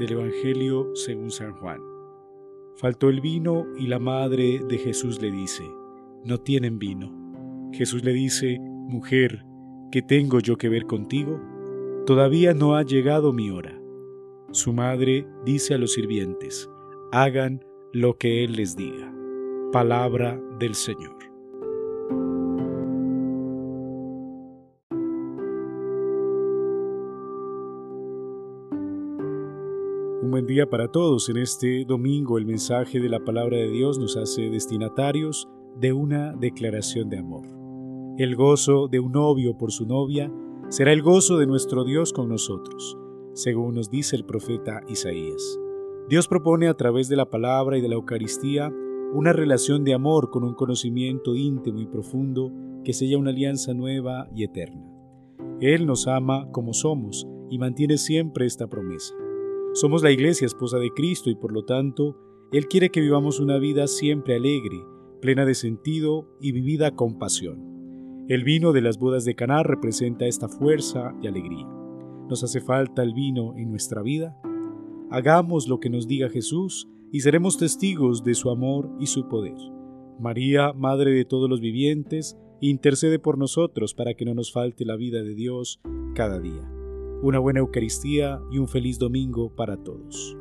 del Evangelio según San Juan. Faltó el vino y la madre de Jesús le dice, no tienen vino. Jesús le dice, mujer, ¿qué tengo yo que ver contigo? Todavía no ha llegado mi hora. Su madre dice a los sirvientes, hagan lo que Él les diga. Palabra del Señor. Un buen día para todos. En este domingo el mensaje de la palabra de Dios nos hace destinatarios de una declaración de amor. El gozo de un novio por su novia será el gozo de nuestro Dios con nosotros, según nos dice el profeta Isaías. Dios propone a través de la palabra y de la Eucaristía una relación de amor con un conocimiento íntimo y profundo que sella una alianza nueva y eterna. Él nos ama como somos y mantiene siempre esta promesa. Somos la iglesia esposa de Cristo y por lo tanto, Él quiere que vivamos una vida siempre alegre, plena de sentido y vivida con pasión. El vino de las bodas de Caná representa esta fuerza y alegría. ¿Nos hace falta el vino en nuestra vida? Hagamos lo que nos diga Jesús y seremos testigos de su amor y su poder. María, Madre de todos los vivientes, intercede por nosotros para que no nos falte la vida de Dios cada día. Una buena Eucaristía y un feliz domingo para todos.